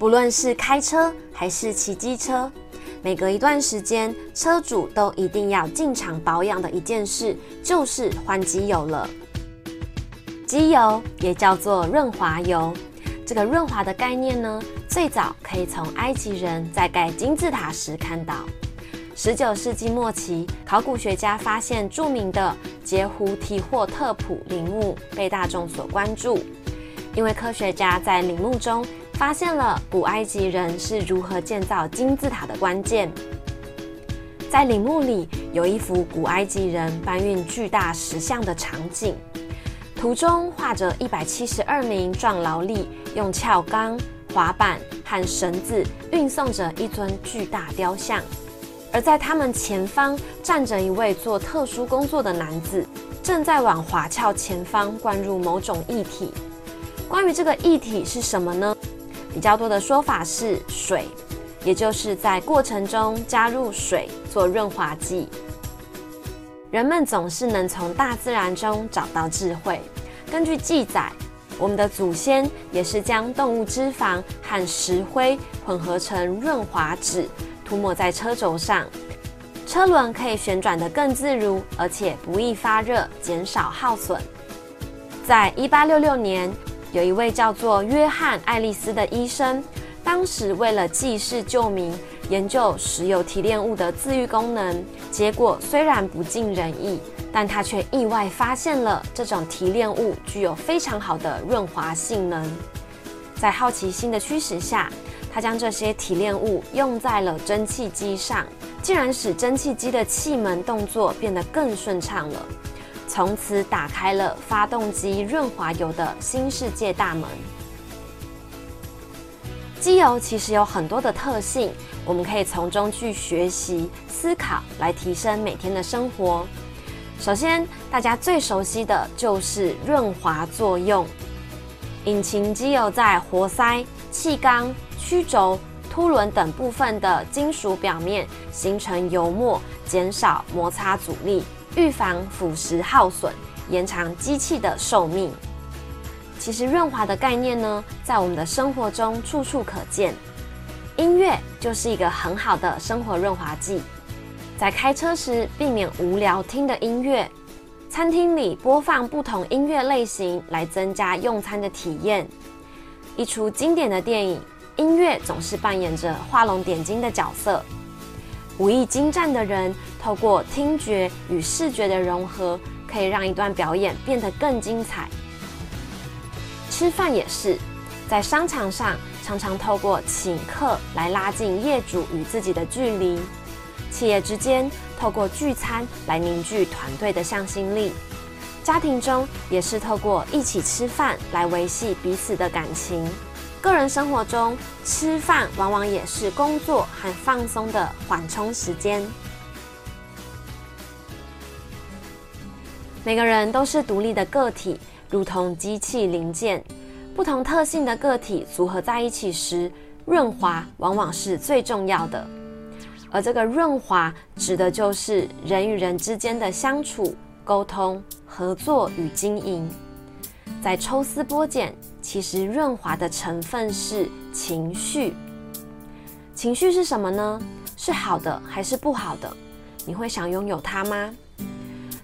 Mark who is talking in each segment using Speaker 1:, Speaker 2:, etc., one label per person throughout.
Speaker 1: 不论是开车还是骑机车，每隔一段时间，车主都一定要进场保养的一件事，就是换机油了。机油也叫做润滑油，这个润滑的概念呢，最早可以从埃及人在盖金字塔时看到。十九世纪末期，考古学家发现著名的杰胡提霍特普陵墓被大众所关注，因为科学家在陵墓中发现了古埃及人是如何建造金字塔的关键。在陵墓里有一幅古埃及人搬运巨大石像的场景，图中画着一百七十二名壮劳力用撬钢、滑板和绳子运送着一尊巨大雕像。而在他们前方站着一位做特殊工作的男子，正在往滑橇前方灌入某种液体。关于这个液体是什么呢？比较多的说法是水，也就是在过程中加入水做润滑剂。人们总是能从大自然中找到智慧。根据记载，我们的祖先也是将动物脂肪和石灰混合成润滑脂。涂抹在车轴上，车轮可以旋转得更自如，而且不易发热，减少耗损。在一八六六年，有一位叫做约翰·爱丽丝的医生，当时为了济世救民，研究石油提炼物的自愈功能。结果虽然不尽人意，但他却意外发现了这种提炼物具有非常好的润滑性能。在好奇心的驱使下，他将这些提炼物用在了蒸汽机上，竟然使蒸汽机的气门动作变得更顺畅了，从此打开了发动机润滑油的新世界大门。机油其实有很多的特性，我们可以从中去学习、思考，来提升每天的生活。首先，大家最熟悉的就是润滑作用。引擎机油在活塞、气缸。曲轴、凸轮等部分的金属表面形成油膜，减少摩擦阻力，预防腐蚀耗损，延长机器的寿命。其实润滑的概念呢，在我们的生活中处处可见。音乐就是一个很好的生活润滑剂。在开车时，避免无聊听的音乐；餐厅里播放不同音乐类型，来增加用餐的体验。一出经典的电影。音乐总是扮演着画龙点睛的角色。武艺精湛的人，透过听觉与视觉的融合，可以让一段表演变得更精彩。吃饭也是，在商场上常常透过请客来拉近业主与自己的距离；企业之间透过聚餐来凝聚团队的向心力；家庭中也是透过一起吃饭来维系彼此的感情。个人生活中，吃饭往往也是工作和放松的缓冲时间。每个人都是独立的个体，如同机器零件，不同特性的个体组合在一起时，润滑往往是最重要的。而这个润滑，指的就是人与人之间的相处、沟通、合作与经营。在抽丝剥茧。其实润滑的成分是情绪。情绪是什么呢？是好的还是不好的？你会想拥有它吗？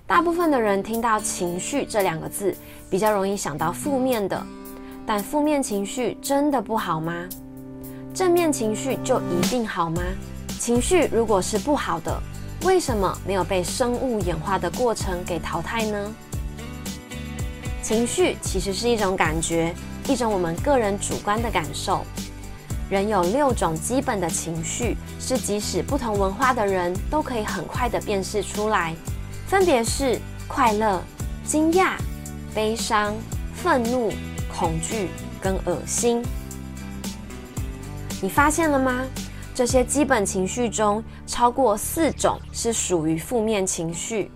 Speaker 1: 大部分的人听到“情绪”这两个字，比较容易想到负面的。但负面情绪真的不好吗？正面情绪就一定好吗？情绪如果是不好的，为什么没有被生物演化的过程给淘汰呢？情绪其实是一种感觉，一种我们个人主观的感受。人有六种基本的情绪，是即使不同文化的人都可以很快的辨识出来，分别是快乐、惊讶、悲伤、愤怒、恐惧跟恶心。你发现了吗？这些基本情绪中，超过四种是属于负面情绪。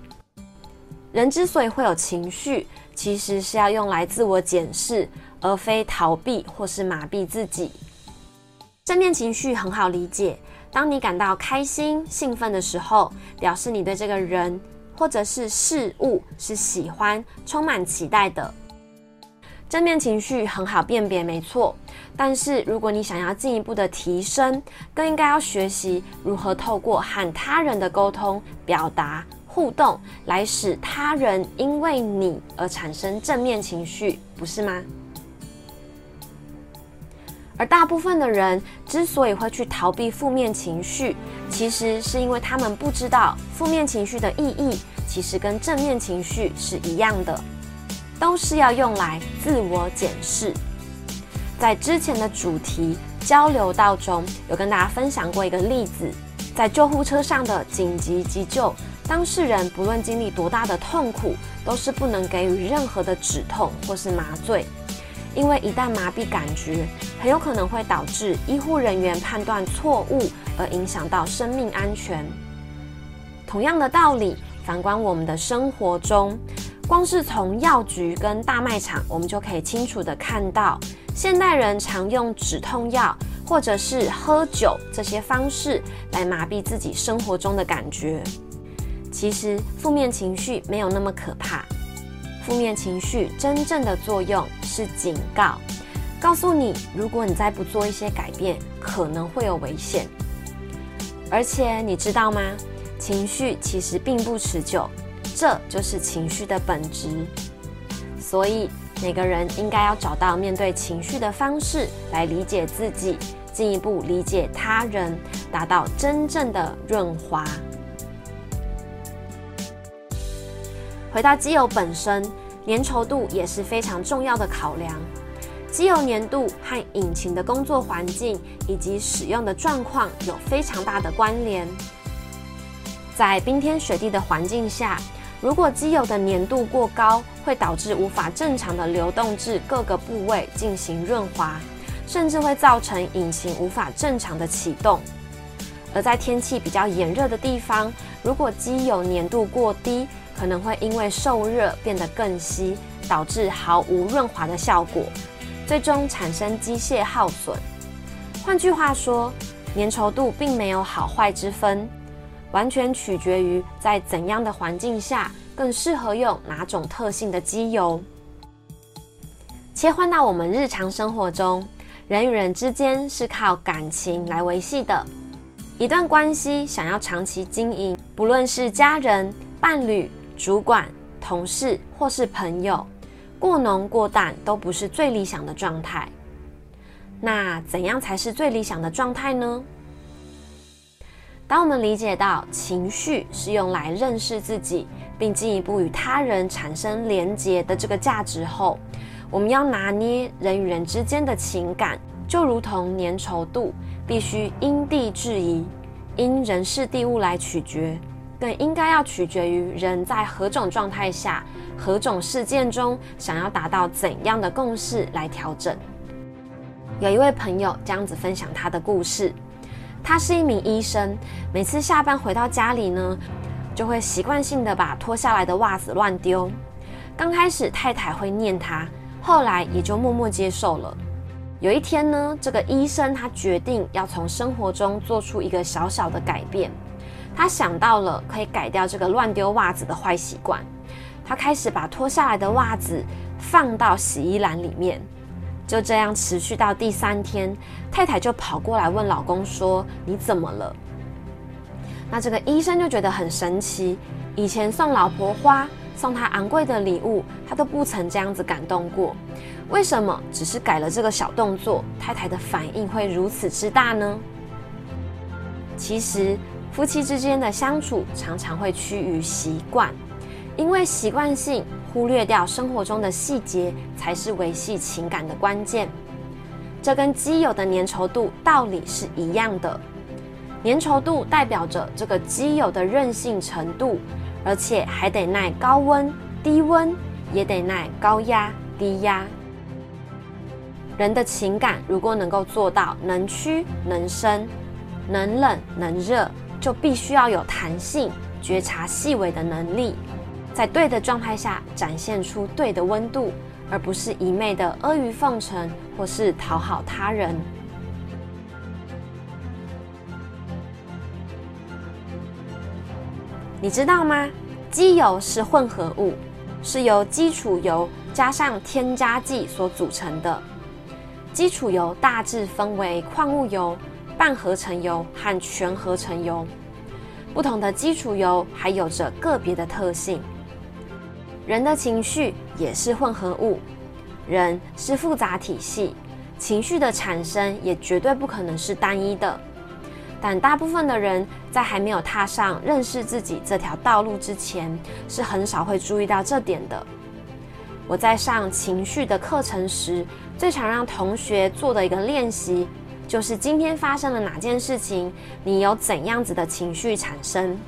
Speaker 1: 人之所以会有情绪，其实是要用来自我检视，而非逃避或是麻痹自己。正面情绪很好理解，当你感到开心、兴奋的时候，表示你对这个人或者是事物是喜欢、充满期待的。正面情绪很好辨别，没错。但是如果你想要进一步的提升，更应该要学习如何透过和他人的沟通、表达、互动，来使他人因为你而产生正面情绪，不是吗？而大部分的人之所以会去逃避负面情绪，其实是因为他们不知道负面情绪的意义，其实跟正面情绪是一样的。都是要用来自我检视。在之前的主题交流道中，有跟大家分享过一个例子，在救护车上的紧急急救，当事人不论经历多大的痛苦，都是不能给予任何的止痛或是麻醉，因为一旦麻痹感觉，很有可能会导致医护人员判断错误，而影响到生命安全。同样的道理，反观我们的生活中。光是从药局跟大卖场，我们就可以清楚的看到，现代人常用止痛药或者是喝酒这些方式来麻痹自己生活中的感觉。其实负面情绪没有那么可怕，负面情绪真正的作用是警告，告诉你如果你再不做一些改变，可能会有危险。而且你知道吗？情绪其实并不持久。这就是情绪的本质，所以每个人应该要找到面对情绪的方式来理解自己，进一步理解他人，达到真正的润滑。回到机油本身，粘稠度也是非常重要的考量。机油粘度和引擎的工作环境以及使用的状况有非常大的关联。在冰天雪地的环境下，如果机油的粘度过高，会导致无法正常的流动至各个部位进行润滑，甚至会造成引擎无法正常的启动。而在天气比较炎热的地方，如果机油粘度过低，可能会因为受热变得更稀，导致毫无润滑的效果，最终产生机械耗损。换句话说，粘稠度并没有好坏之分。完全取决于在怎样的环境下更适合用哪种特性的机油。切换到我们日常生活中，人与人之间是靠感情来维系的。一段关系想要长期经营，不论是家人、伴侣、主管、同事或是朋友，过浓过淡都不是最理想的状态。那怎样才是最理想的状态呢？当我们理解到情绪是用来认识自己，并进一步与他人产生连结的这个价值后，我们要拿捏人与人之间的情感，就如同粘稠度，必须因地制宜，因人事地物来取决，更应该要取决于人在何种状态下、何种事件中，想要达到怎样的共识来调整。有一位朋友这样子分享他的故事。他是一名医生，每次下班回到家里呢，就会习惯性的把脱下来的袜子乱丢。刚开始太太会念他，后来也就默默接受了。有一天呢，这个医生他决定要从生活中做出一个小小的改变。他想到了可以改掉这个乱丢袜子的坏习惯，他开始把脱下来的袜子放到洗衣篮里面。就这样持续到第三天，太太就跑过来问老公说：“你怎么了？”那这个医生就觉得很神奇，以前送老婆花、送她昂贵的礼物，他都不曾这样子感动过。为什么只是改了这个小动作，太太的反应会如此之大呢？其实，夫妻之间的相处常常会趋于习惯，因为习惯性。忽略掉生活中的细节，才是维系情感的关键。这跟机油的粘稠度道理是一样的。粘稠度代表着这个机油的韧性程度，而且还得耐高温、低温，也得耐高压、低压。人的情感如果能够做到能屈能伸、能冷能热，就必须要有弹性、觉察细微的能力。在对的状态下展现出对的温度，而不是一昧的阿谀奉承或是讨好他人。你知道吗？机油是混合物，是由基础油加上添加剂所组成的。基础油大致分为矿物油、半合成油和全合成油。不同的基础油还有着个别的特性。人的情绪也是混合物，人是复杂体系，情绪的产生也绝对不可能是单一的。但大部分的人在还没有踏上认识自己这条道路之前，是很少会注意到这点的。我在上情绪的课程时，最常让同学做的一个练习，就是今天发生了哪件事情，你有怎样子的情绪产生。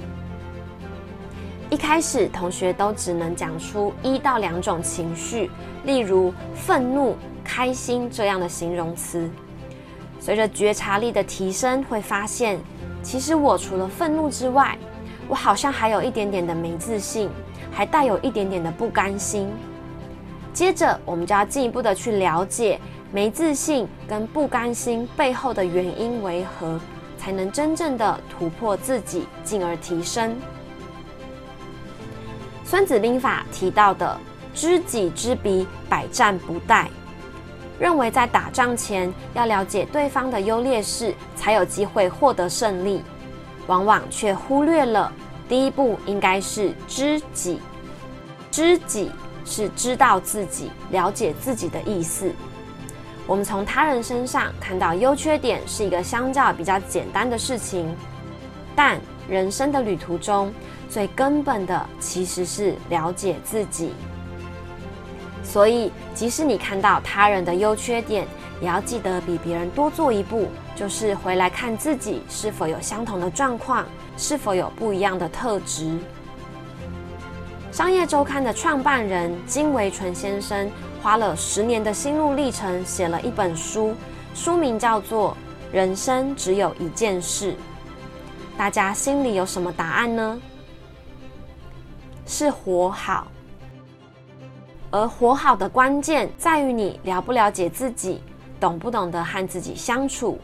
Speaker 1: 一开始，同学都只能讲出一到两种情绪，例如愤怒、开心这样的形容词。随着觉察力的提升，会发现，其实我除了愤怒之外，我好像还有一点点的没自信，还带有一点点的不甘心。接着，我们就要进一步的去了解没自信跟不甘心背后的原因为何，才能真正的突破自己，进而提升。孙子兵法提到的“知己知彼，百战不殆”。认为在打仗前要了解对方的优劣势，才有机会获得胜利，往往却忽略了第一步应该是知己。知己是知道自己、了解自己的意思。我们从他人身上看到优缺点是一个相较比较简单的事情，但人生的旅途中最根本的其实是了解自己。所以，即使你看到他人的优缺点，也要记得比别人多做一步，就是回来看自己是否有相同的状况，是否有不一样的特质。商业周刊的创办人金维纯先生花了十年的心路历程，写了一本书，书名叫做《人生只有一件事》。大家心里有什么答案呢？是活好。而活好的关键在于你了不了解自己，懂不懂得和自己相处。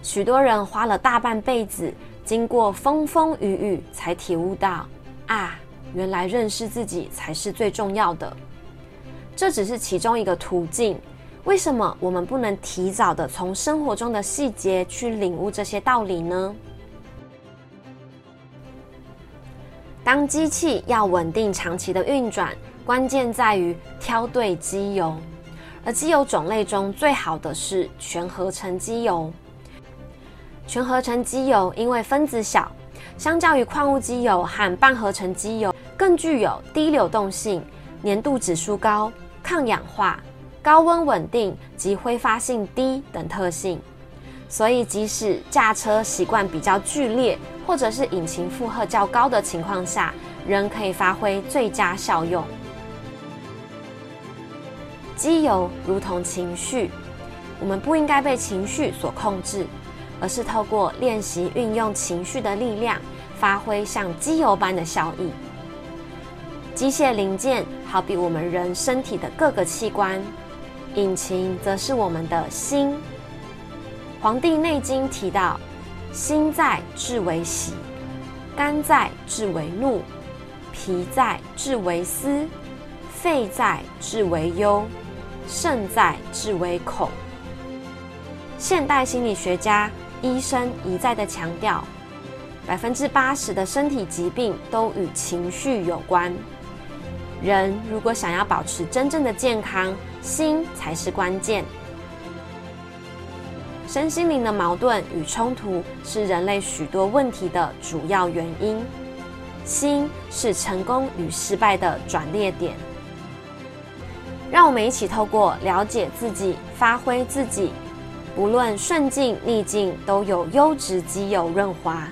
Speaker 1: 许多人花了大半辈子，经过风风雨雨，才体悟到啊，原来认识自己才是最重要的。这只是其中一个途径。为什么我们不能提早的从生活中的细节去领悟这些道理呢？当机器要稳定长期的运转。关键在于挑对机油，而机油种类中最好的是全合成机油。全合成机油因为分子小，相较于矿物机油和半合成机油，更具有低流动性、粘度指数高、抗氧化、高温稳定及挥发性低等特性。所以，即使驾车习惯比较剧烈，或者是引擎负荷较高的情况下，仍可以发挥最佳效用。机油如同情绪，我们不应该被情绪所控制，而是透过练习运用情绪的力量，发挥像机油般的效益。机械零件好比我们人身体的各个器官，引擎则是我们的心。《黄帝内经》提到：心在志为喜，肝在志为怒，脾在志为思，肺在志为忧。肾在志为恐。现代心理学家、医生一再的强调，百分之八十的身体疾病都与情绪有关。人如果想要保持真正的健康，心才是关键。身心灵的矛盾与冲突是人类许多问题的主要原因。心是成功与失败的转捩点。让我们一起透过了解自己、发挥自己，不论顺境逆境，都有优质基友润滑。